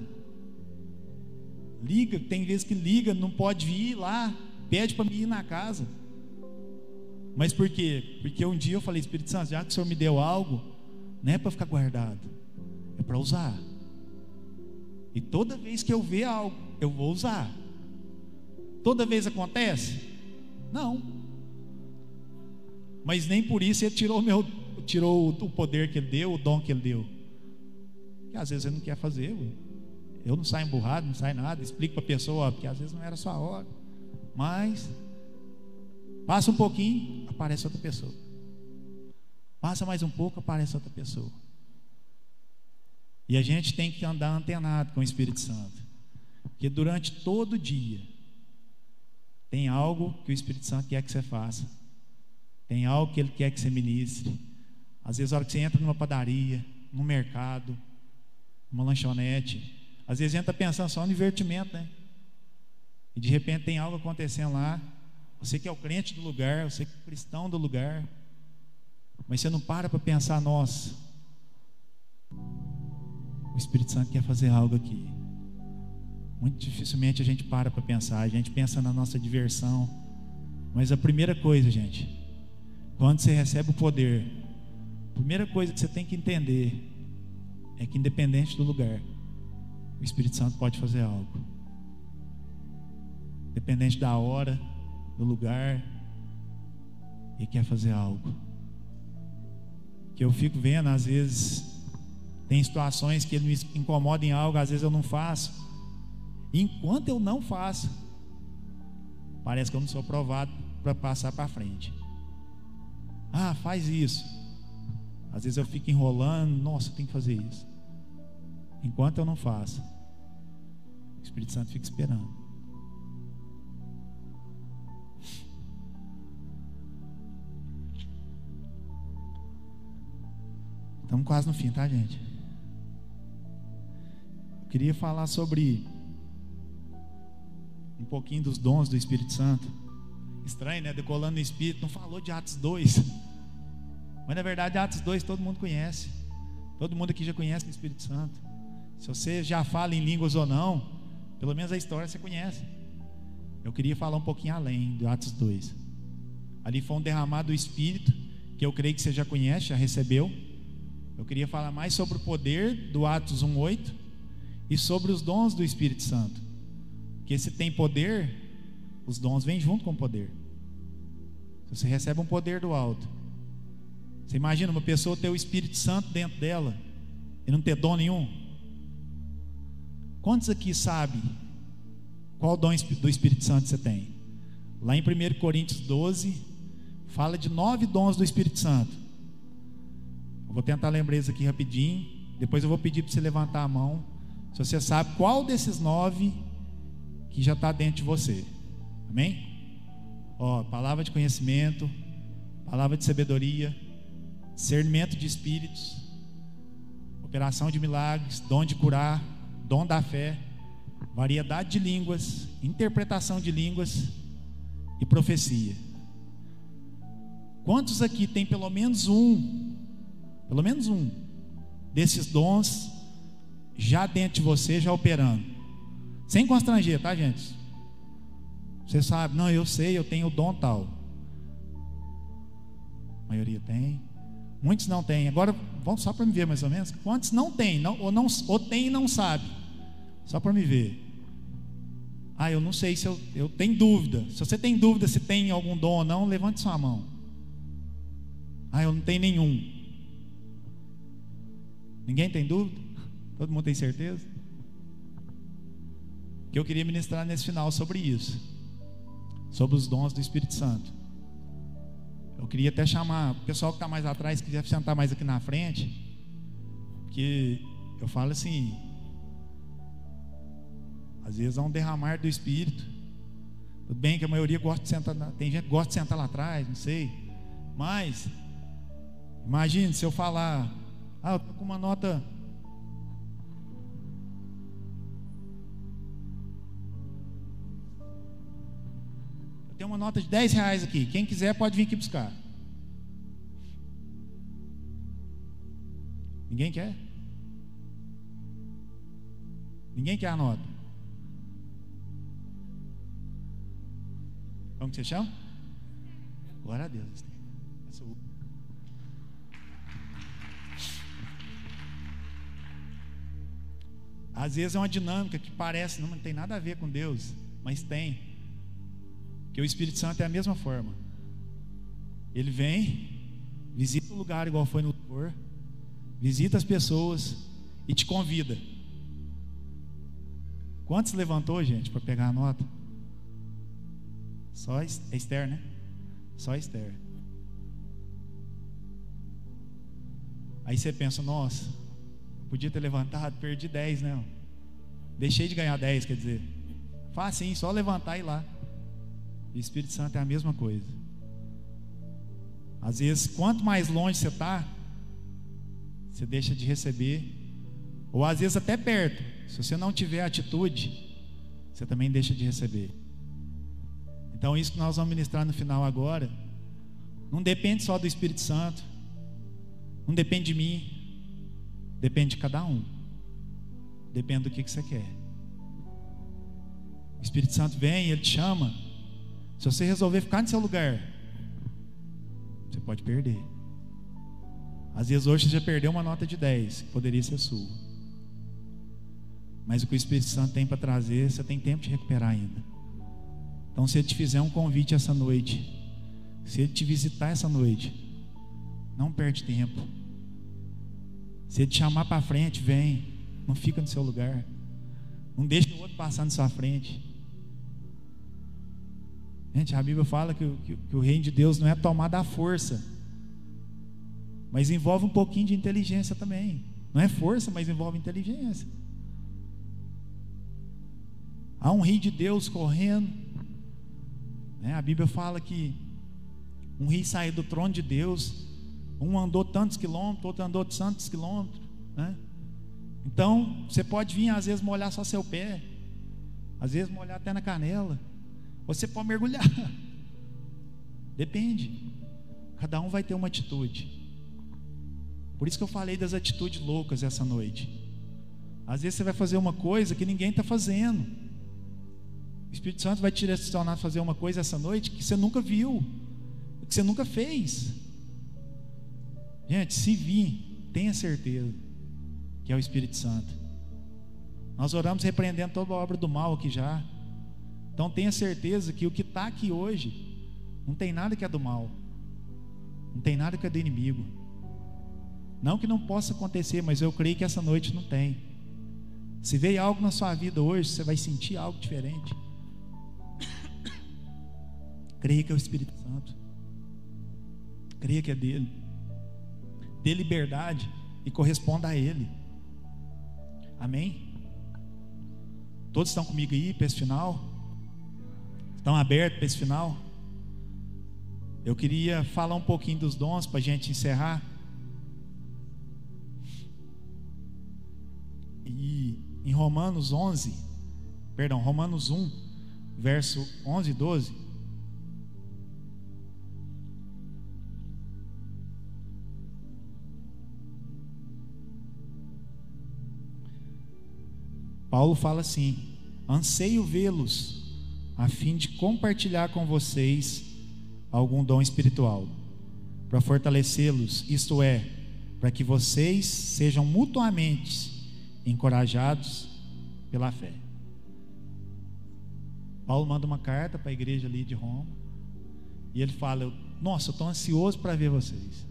Liga, tem vezes que liga, não pode ir lá, pede para mim ir na casa. Mas por quê? Porque um dia eu falei, Espírito Santo, já que o Senhor me deu algo, não é para ficar guardado, é para usar. E toda vez que eu ver algo, eu vou usar. Toda vez acontece? Não. Mas nem por isso ele tirou, meu, tirou o poder que ele deu, o dom que ele deu. Que às vezes ele não quer fazer. Eu não saio emburrado, não sai nada. Explico para a pessoa, porque às vezes não era a hora. Mas passa um pouquinho, aparece outra pessoa. Passa mais um pouco, aparece outra pessoa. E a gente tem que andar antenado com o Espírito Santo. Porque durante todo o dia tem algo que o Espírito Santo quer que você faça. Tem algo que ele quer que você ministre. Às vezes, a hora que você entra numa padaria, num mercado, numa lanchonete, às vezes entra pensando só no divertimento, né? E de repente tem algo acontecendo lá. Você que é o crente do lugar, você que é o cristão do lugar, mas você não para para pensar, nossa, o Espírito Santo quer fazer algo aqui. Muito dificilmente a gente para para pensar, a gente pensa na nossa diversão. Mas a primeira coisa, gente, quando você recebe o poder, a primeira coisa que você tem que entender é que, independente do lugar, o Espírito Santo pode fazer algo. Independente da hora, do lugar, Ele quer fazer algo. Que eu fico vendo, às vezes, tem situações que Ele me incomoda em algo, às vezes eu não faço. Enquanto eu não faço, parece que eu não sou provado para passar para frente. Ah, faz isso. Às vezes eu fico enrolando, nossa, tem que fazer isso. Enquanto eu não faço, o Espírito Santo fica esperando. Estamos quase no fim, tá, gente? Queria falar sobre um pouquinho dos dons do Espírito Santo. Estranho, né? Decolando no Espírito, não falou de Atos 2. Mas na verdade, Atos 2 todo mundo conhece. Todo mundo aqui já conhece o Espírito Santo. Se você já fala em línguas ou não, pelo menos a história você conhece. Eu queria falar um pouquinho além do Atos 2. Ali foi um derramado do Espírito, que eu creio que você já conhece, já recebeu. Eu queria falar mais sobre o poder do Atos 1:8 e sobre os dons do Espírito Santo. Porque se tem poder, os dons vêm junto com o poder. Você recebe um poder do alto, você imagina uma pessoa ter o Espírito Santo dentro dela e não ter dom nenhum? Quantos aqui sabem qual dom do Espírito Santo você tem? Lá em 1 Coríntios 12, fala de nove dons do Espírito Santo. Eu vou tentar lembrar isso aqui rapidinho. Depois eu vou pedir para você levantar a mão. Se você sabe qual desses nove que já está dentro de você. Amém? Ó, palavra de conhecimento, palavra de sabedoria, discernimento de espíritos, operação de milagres, dom de curar, dom da fé, variedade de línguas, interpretação de línguas e profecia. Quantos aqui tem pelo menos um, pelo menos um desses dons já dentro de você, já operando? Sem constranger, tá, gente? Você sabe, não, eu sei, eu tenho o dom tal. A maioria tem. Muitos não têm. Agora, vamos só para me ver mais ou menos. Quantos não têm? Não, ou, não, ou tem e não sabe? Só para me ver. Ah, eu não sei se eu, eu tenho dúvida. Se você tem dúvida se tem algum dom ou não, levante sua mão. Ah, eu não tenho nenhum. Ninguém tem dúvida? Todo mundo tem certeza? Que eu queria ministrar nesse final sobre isso, sobre os dons do Espírito Santo. Eu queria até chamar o pessoal que está mais atrás, quiser sentar mais aqui na frente, que eu falo assim, às vezes há um derramar do Espírito. Tudo bem que a maioria gosta de sentar, tem gente que gosta de sentar lá atrás, não sei. Mas, imagine se eu falar, ah, eu estou com uma nota. Tenho uma nota de 10 reais aqui. Quem quiser pode vir aqui buscar. Ninguém quer? Ninguém quer a nota. Como que você chama? Glória a Deus. Às vezes é uma dinâmica que parece, não tem nada a ver com Deus, mas tem. Que o Espírito Santo é a mesma forma. Ele vem, visita o lugar igual foi no louvor, visita as pessoas e te convida. Quantos levantou, gente, para pegar a nota? Só é Esther, né? Só Esther. Aí você pensa, nossa, podia ter levantado, perdi 10, né? Deixei de ganhar 10, quer dizer. Assim, só levantar e ir lá. O Espírito Santo é a mesma coisa. Às vezes, quanto mais longe você está, você deixa de receber. Ou às vezes até perto. Se você não tiver atitude, você também deixa de receber. Então, isso que nós vamos ministrar no final agora, não depende só do Espírito Santo, não depende de mim, depende de cada um, depende do que, que você quer. O Espírito Santo vem, ele te chama. Se você resolver ficar no seu lugar, você pode perder. Às vezes hoje você já perdeu uma nota de 10, que poderia ser sua. Mas o que o Espírito Santo tem para trazer, você tem tempo de recuperar ainda. Então, se ele te fizer um convite essa noite, se ele te visitar essa noite, não perde tempo. Se ele te chamar para frente, vem. Não fica no seu lugar. Não deixa o outro passar na sua frente. Gente, a Bíblia fala que, que, que o reino de Deus não é tomar da força, mas envolve um pouquinho de inteligência também. Não é força, mas envolve inteligência. Há um rei de Deus correndo, né? A Bíblia fala que um rei saiu do trono de Deus, um andou tantos quilômetros, outro andou tantos quilômetros. Né? Então, você pode vir, às vezes, molhar só seu pé, às vezes, molhar até na canela, você pode mergulhar. Depende. Cada um vai ter uma atitude. Por isso que eu falei das atitudes loucas essa noite. Às vezes você vai fazer uma coisa que ninguém está fazendo. O Espírito Santo vai te direcionar a fazer uma coisa essa noite que você nunca viu, que você nunca fez. Gente, se vir, tenha certeza que é o Espírito Santo. Nós oramos repreendendo toda a obra do mal aqui já. Então tenha certeza que o que está aqui hoje não tem nada que é do mal, não tem nada que é do inimigo. Não que não possa acontecer, mas eu creio que essa noite não tem. Se veio algo na sua vida hoje, você vai sentir algo diferente. Creia que é o Espírito Santo. Creia que é dele. Dê liberdade e corresponda a ele. Amém? Todos estão comigo aí para final? Estão abertos para esse final? Eu queria falar um pouquinho dos dons para a gente encerrar. E em Romanos 11, perdão, Romanos 1, verso 11 e 12. Paulo fala assim: anseio vê-los a fim de compartilhar com vocês algum dom espiritual, para fortalecê-los, isto é, para que vocês sejam mutuamente encorajados pela fé. Paulo manda uma carta para a igreja ali de Roma, e ele fala: Nossa, eu estou ansioso para ver vocês.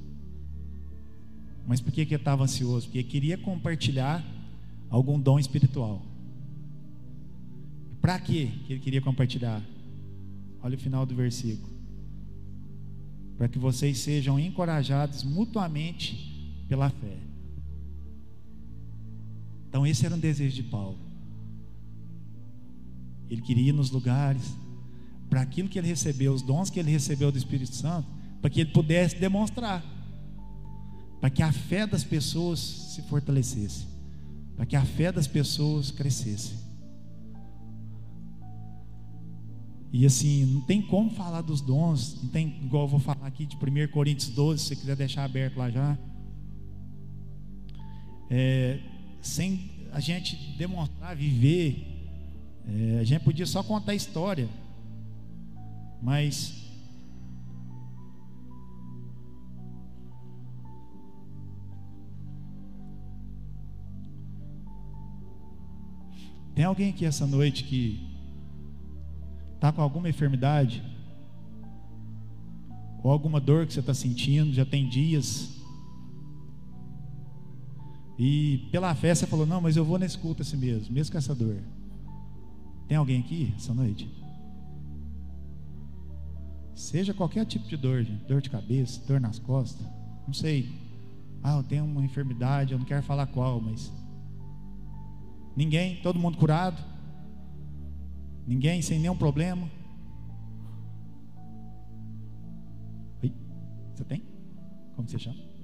Mas por que, que ele estava ansioso? Porque ele queria compartilhar algum dom espiritual. Para que ele queria compartilhar? Olha o final do versículo. Para que vocês sejam encorajados mutuamente pela fé. Então, esse era um desejo de Paulo. Ele queria ir nos lugares, para aquilo que ele recebeu, os dons que ele recebeu do Espírito Santo, para que ele pudesse demonstrar, para que a fé das pessoas se fortalecesse, para que a fé das pessoas crescesse. E assim, não tem como falar dos dons, não tem, igual eu vou falar aqui de 1 Coríntios 12, se você quiser deixar aberto lá já. É, sem a gente demonstrar, viver, é, a gente podia só contar a história, mas Tem alguém aqui essa noite que está com alguma enfermidade? Ou alguma dor que você está sentindo, já tem dias? E pela fé você falou: Não, mas eu vou nesse culto assim mesmo, mesmo com essa dor. Tem alguém aqui essa noite? Seja qualquer tipo de dor, gente, dor de cabeça, dor nas costas, não sei. Ah, eu tenho uma enfermidade, eu não quero falar qual, mas Ninguém, todo mundo curado. Ninguém sem nenhum problema. Oi? Você tem? Como você chama?